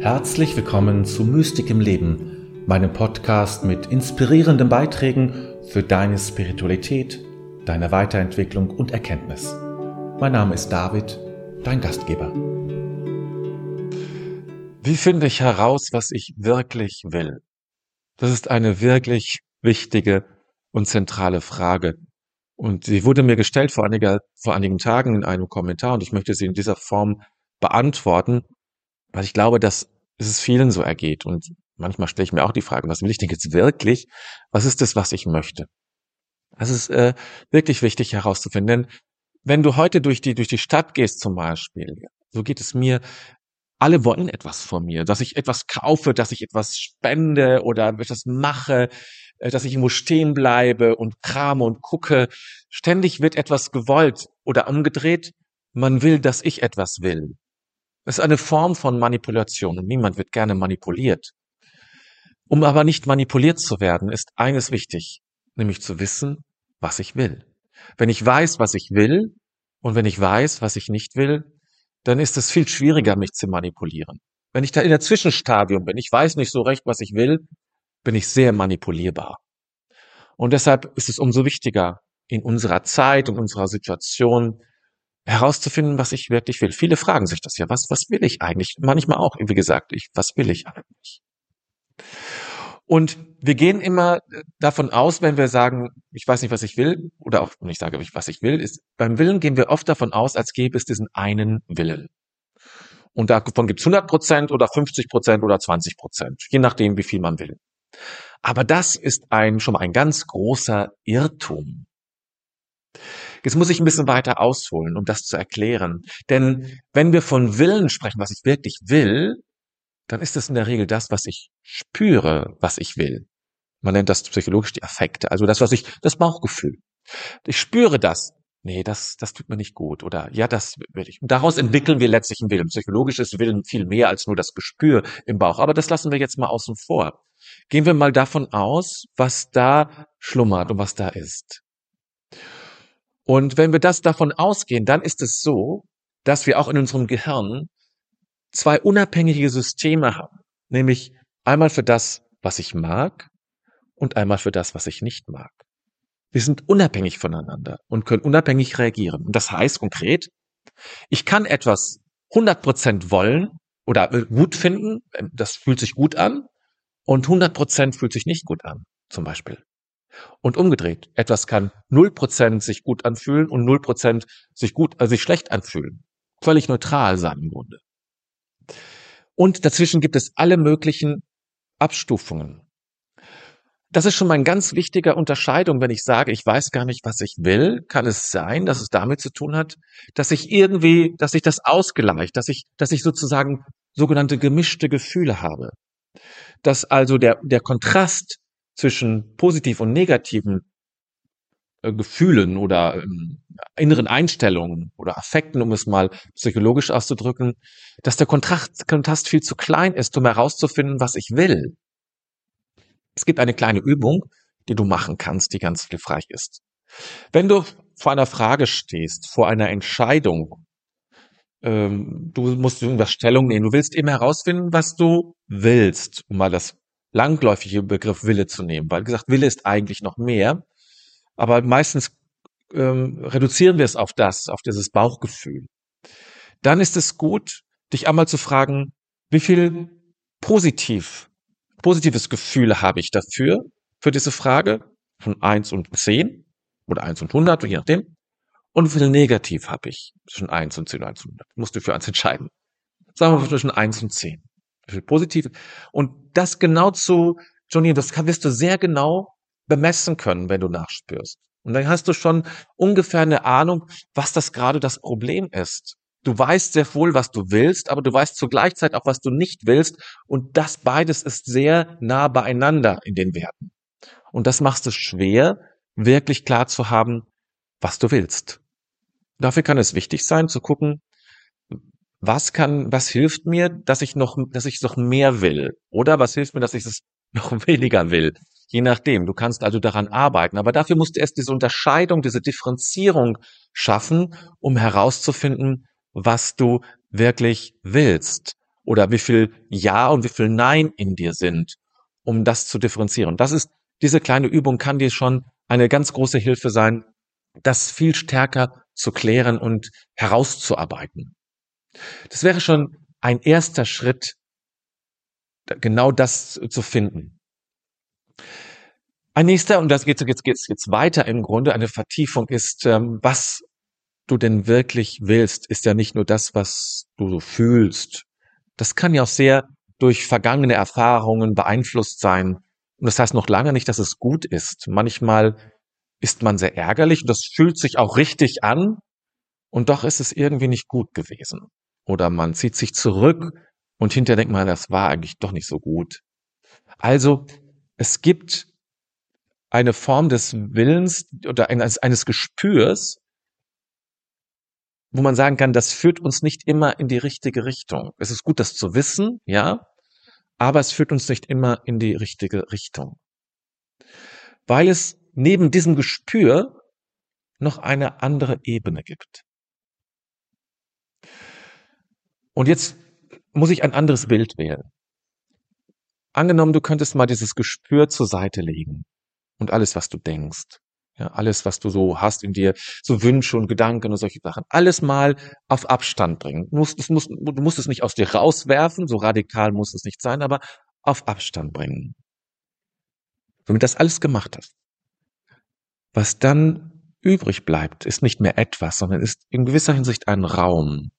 Herzlich willkommen zu Mystik im Leben, meinem Podcast mit inspirierenden Beiträgen für deine Spiritualität, deine Weiterentwicklung und Erkenntnis. Mein Name ist David, dein Gastgeber. Wie finde ich heraus, was ich wirklich will? Das ist eine wirklich wichtige und zentrale Frage. Und sie wurde mir gestellt vor, einiger, vor einigen Tagen in einem Kommentar und ich möchte sie in dieser Form beantworten, weil ich glaube, dass es vielen so ergeht. Und manchmal stelle ich mir auch die Frage, was will ich denn jetzt wirklich? Was ist das, was ich möchte? Das ist äh, wirklich wichtig herauszufinden. Denn wenn du heute durch die, durch die Stadt gehst zum Beispiel, so geht es mir, alle wollen etwas von mir, dass ich etwas kaufe, dass ich etwas spende oder etwas mache, äh, dass ich irgendwo stehen bleibe und krame und gucke. Ständig wird etwas gewollt oder umgedreht. Man will, dass ich etwas will. Das ist eine Form von Manipulation und niemand wird gerne manipuliert. Um aber nicht manipuliert zu werden, ist eines wichtig, nämlich zu wissen, was ich will. Wenn ich weiß, was ich will und wenn ich weiß, was ich nicht will, dann ist es viel schwieriger, mich zu manipulieren. Wenn ich da in der Zwischenstadium bin, ich weiß nicht so recht, was ich will, bin ich sehr manipulierbar. Und deshalb ist es umso wichtiger, in unserer Zeit und unserer Situation herauszufinden, was ich wirklich will. Viele fragen sich das ja, was, was will ich eigentlich? Manchmal auch, wie gesagt, ich, was will ich eigentlich? Und wir gehen immer davon aus, wenn wir sagen, ich weiß nicht, was ich will, oder auch wenn ich sage, was ich will, ist, beim Willen gehen wir oft davon aus, als gäbe es diesen einen Willen. Und davon gibt es 100 Prozent oder 50 Prozent oder 20 Prozent, je nachdem, wie viel man will. Aber das ist ein, schon mal ein ganz großer Irrtum. Jetzt muss ich ein bisschen weiter ausholen, um das zu erklären. Denn wenn wir von Willen sprechen, was ich wirklich will, dann ist das in der Regel das, was ich spüre, was ich will. Man nennt das psychologisch die Affekte, also das, was ich, das Bauchgefühl. Ich spüre das. Nee, das, das tut mir nicht gut. Oder ja, das will ich. Und daraus entwickeln wir letztlich einen Willen. Psychologisches Willen viel mehr als nur das Gespür im Bauch. Aber das lassen wir jetzt mal außen vor. Gehen wir mal davon aus, was da schlummert und was da ist. Und wenn wir das davon ausgehen, dann ist es so, dass wir auch in unserem Gehirn zwei unabhängige Systeme haben. Nämlich einmal für das, was ich mag und einmal für das, was ich nicht mag. Wir sind unabhängig voneinander und können unabhängig reagieren. Und das heißt konkret, ich kann etwas 100% wollen oder gut finden, das fühlt sich gut an, und 100% fühlt sich nicht gut an, zum Beispiel. Und umgedreht, etwas kann 0% sich gut anfühlen und 0% sich gut, also sich schlecht anfühlen. Völlig neutral sein im Grunde. Und dazwischen gibt es alle möglichen Abstufungen. Das ist schon mal ein ganz wichtiger Unterscheidung, wenn ich sage, ich weiß gar nicht, was ich will, kann es sein, dass es damit zu tun hat, dass ich irgendwie, dass ich das ausgleicht, dass ich, dass ich sozusagen sogenannte gemischte Gefühle habe. Dass also der, der Kontrast zwischen positiv und negativen äh, Gefühlen oder ähm, inneren Einstellungen oder Affekten, um es mal psychologisch auszudrücken, dass der Kontrast, Kontrast viel zu klein ist, um herauszufinden, was ich will. Es gibt eine kleine Übung, die du machen kannst, die ganz hilfreich ist. Wenn du vor einer Frage stehst, vor einer Entscheidung, ähm, du musst irgendwas Stellung nehmen, du willst eben herausfinden, was du willst, um mal das langläufige Begriff Wille zu nehmen, weil gesagt, Wille ist eigentlich noch mehr, aber meistens ähm, reduzieren wir es auf das, auf dieses Bauchgefühl. Dann ist es gut, dich einmal zu fragen, wie viel positiv, positives Gefühl habe ich dafür, für diese Frage, von eins und zehn oder eins und hundert, je nachdem, und wie viel negativ habe ich zwischen eins und zehn eins und hundert. Musst du für eins entscheiden. Sagen wir zwischen eins und zehn positiv. Und das genau zu Johnny, das wirst du sehr genau bemessen können, wenn du nachspürst. Und dann hast du schon ungefähr eine Ahnung, was das gerade das Problem ist. Du weißt sehr wohl, was du willst, aber du weißt Zeit auch, was du nicht willst. Und das beides ist sehr nah beieinander in den Werten. Und das macht es schwer, wirklich klar zu haben, was du willst. Dafür kann es wichtig sein, zu gucken, was kann, was hilft mir, dass ich noch, dass ich noch mehr will? Oder was hilft mir, dass ich es noch weniger will? Je nachdem. Du kannst also daran arbeiten. Aber dafür musst du erst diese Unterscheidung, diese Differenzierung schaffen, um herauszufinden, was du wirklich willst. oder wie viel Ja und wie viel Nein in dir sind, um das zu differenzieren. Das ist, diese kleine Übung kann dir schon eine ganz große Hilfe sein, das viel stärker zu klären und herauszuarbeiten. Das wäre schon ein erster Schritt, genau das zu finden. Ein nächster, und das geht jetzt, jetzt, jetzt weiter im Grunde, eine Vertiefung ist, ähm, was du denn wirklich willst, ist ja nicht nur das, was du so fühlst. Das kann ja auch sehr durch vergangene Erfahrungen beeinflusst sein. Und das heißt noch lange nicht, dass es gut ist. Manchmal ist man sehr ärgerlich und das fühlt sich auch richtig an und doch ist es irgendwie nicht gut gewesen. Oder man zieht sich zurück und hinterher denkt man, das war eigentlich doch nicht so gut. Also es gibt eine Form des Willens oder eines, eines Gespürs, wo man sagen kann, das führt uns nicht immer in die richtige Richtung. Es ist gut, das zu wissen, ja, aber es führt uns nicht immer in die richtige Richtung. Weil es neben diesem Gespür noch eine andere Ebene gibt. Und jetzt muss ich ein anderes Bild wählen. Angenommen, du könntest mal dieses Gespür zur Seite legen und alles, was du denkst. Ja, alles, was du so hast in dir, so Wünsche und Gedanken und solche Sachen, alles mal auf Abstand bringen. Du musst, es musst, du musst es nicht aus dir rauswerfen, so radikal muss es nicht sein, aber auf Abstand bringen. Damit das alles gemacht hast. Was dann übrig bleibt, ist nicht mehr etwas, sondern ist in gewisser Hinsicht ein Raum.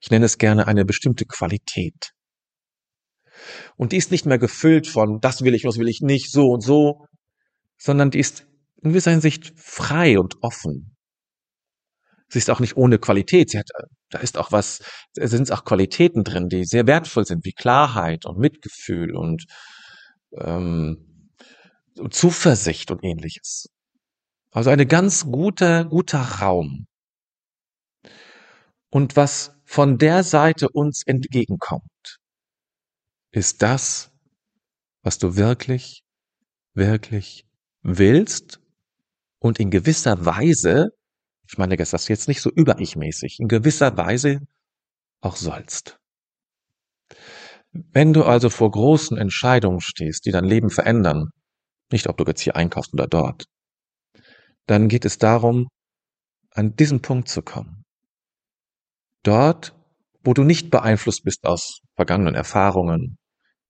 Ich nenne es gerne eine bestimmte Qualität. Und die ist nicht mehr gefüllt von, das will ich, was will ich nicht, so und so, sondern die ist in gewisser Hinsicht frei und offen. Sie ist auch nicht ohne Qualität. Sie hat, da ist auch was, sind auch Qualitäten drin, die sehr wertvoll sind, wie Klarheit und Mitgefühl und ähm, Zuversicht und ähnliches. Also eine ganz gute, guter Raum. Und was von der Seite uns entgegenkommt, ist das, was du wirklich, wirklich willst und in gewisser Weise, ich meine das ist jetzt nicht so über-ich-mäßig, in gewisser Weise auch sollst. Wenn du also vor großen Entscheidungen stehst, die dein Leben verändern, nicht ob du jetzt hier einkaufst oder dort, dann geht es darum, an diesen Punkt zu kommen. Dort, wo du nicht beeinflusst bist aus vergangenen Erfahrungen,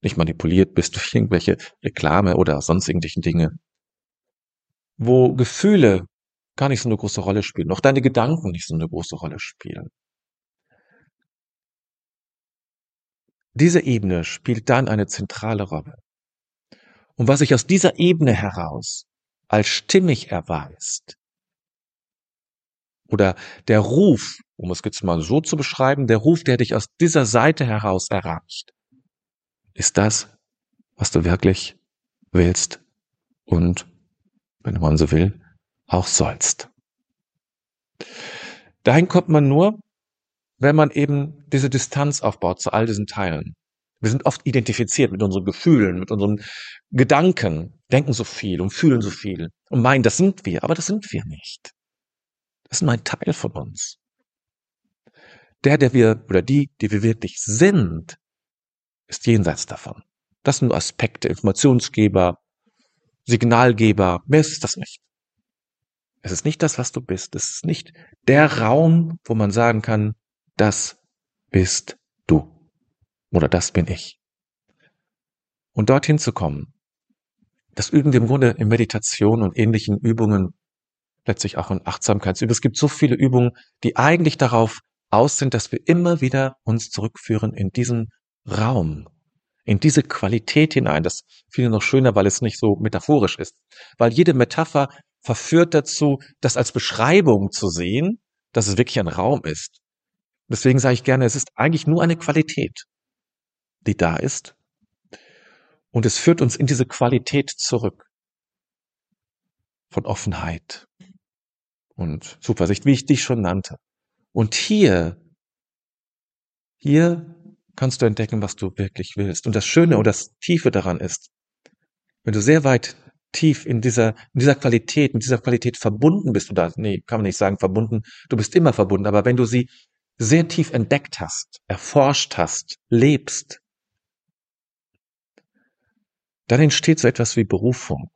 nicht manipuliert bist durch irgendwelche Reklame oder sonst irgendwelche Dinge, wo Gefühle gar nicht so eine große Rolle spielen, auch deine Gedanken nicht so eine große Rolle spielen. Diese Ebene spielt dann eine zentrale Rolle. Und was sich aus dieser Ebene heraus als stimmig erweist, oder der Ruf, um es jetzt mal so zu beschreiben, der Ruf, der dich aus dieser Seite heraus erreicht, ist das, was du wirklich willst und, wenn man so will, auch sollst. Dahin kommt man nur, wenn man eben diese Distanz aufbaut zu all diesen Teilen. Wir sind oft identifiziert mit unseren Gefühlen, mit unseren Gedanken, denken so viel und fühlen so viel und meinen, das sind wir, aber das sind wir nicht. Das ist nur ein Teil von uns. Der, der wir oder die, die wir wirklich sind, ist jenseits davon. Das sind nur Aspekte, Informationsgeber, Signalgeber, mehr ist das nicht. Es ist nicht das, was du bist. Es ist nicht der Raum, wo man sagen kann, das bist du. Oder das bin ich. Und dorthin zu kommen, das üben wir im Grunde in Meditation und ähnlichen Übungen, letztlich auch in Achtsamkeitsübungen. Es gibt so viele Übungen, die eigentlich darauf aus sind, dass wir immer wieder uns zurückführen in diesen Raum, in diese Qualität hinein. Das finde noch schöner, weil es nicht so metaphorisch ist. Weil jede Metapher verführt dazu, das als Beschreibung zu sehen, dass es wirklich ein Raum ist. Deswegen sage ich gerne, es ist eigentlich nur eine Qualität die da ist. Und es führt uns in diese Qualität zurück von Offenheit und Zuversicht, wie ich dich schon nannte. Und hier, hier kannst du entdecken, was du wirklich willst. Und das Schöne und das Tiefe daran ist, wenn du sehr weit tief in dieser, in dieser Qualität, mit dieser Qualität verbunden bist, oder nee, kann man nicht sagen verbunden, du bist immer verbunden, aber wenn du sie sehr tief entdeckt hast, erforscht hast, lebst, dann entsteht so etwas wie Berufung.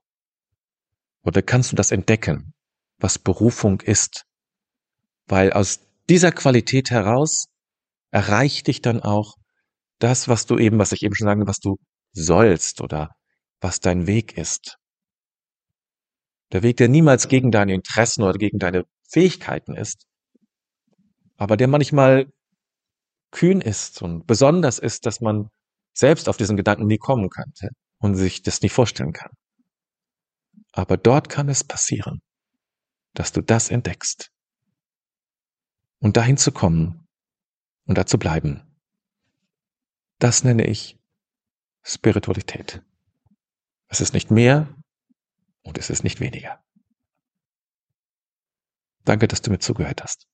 Oder kannst du das entdecken, was Berufung ist? Weil aus dieser Qualität heraus erreicht dich dann auch das, was du eben, was ich eben schon sagte, was du sollst oder was dein Weg ist. Der Weg, der niemals gegen deine Interessen oder gegen deine Fähigkeiten ist, aber der manchmal kühn ist und besonders ist, dass man selbst auf diesen Gedanken nie kommen könnte und sich das nie vorstellen kann. Aber dort kann es passieren, dass du das entdeckst. Und dahin zu kommen und da zu bleiben, das nenne ich Spiritualität. Es ist nicht mehr und es ist nicht weniger. Danke, dass du mir zugehört hast.